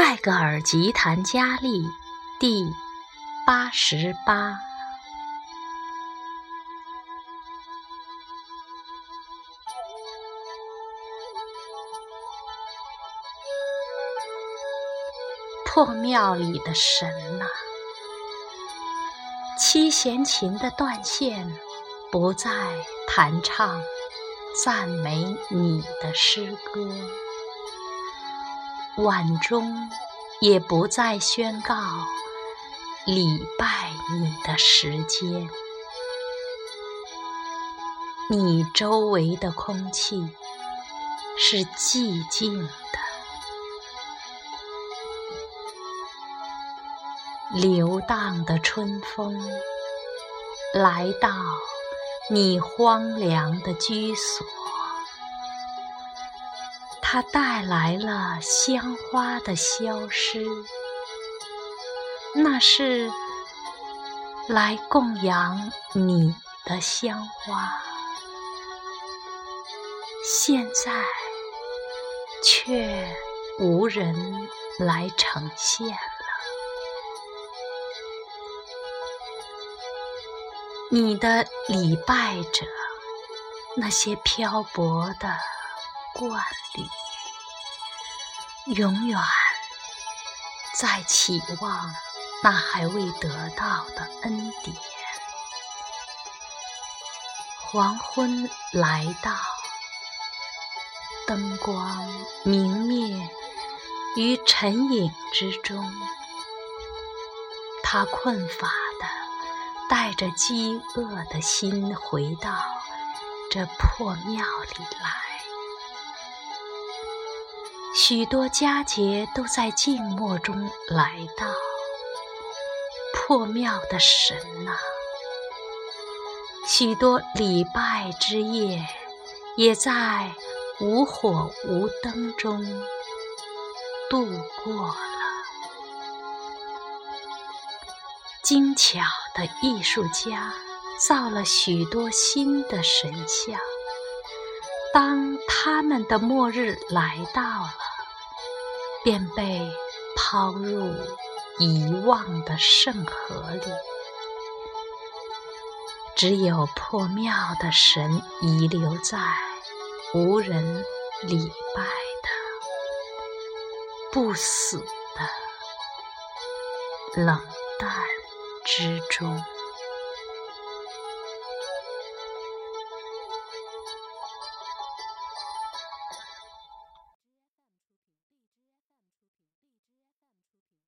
泰戈尔吉檀佳丽第八十八。破庙里的神呐，七弦琴的断线不再弹唱赞美你的诗歌，晚钟也不再宣告礼拜你的时间。你周围的空气是寂静的。流荡的春风来到你荒凉的居所，它带来了香花的消失，那是来供养你的香花，现在却无人来呈现了。你的礼拜者，那些漂泊的惯侣，永远在期望那还未得到的恩典。黄昏来到，灯光明灭于沉影之中，他困乏的。带着饥饿的心回到这破庙里来，许多佳节都在静默中来到。破庙的神呐，许多礼拜之夜也在无火无灯中度过了。精巧的艺术家造了许多新的神像，当他们的末日来到了，便被抛入遗忘的圣河里。只有破庙的神遗留在无人礼拜的不死的冷淡。之中。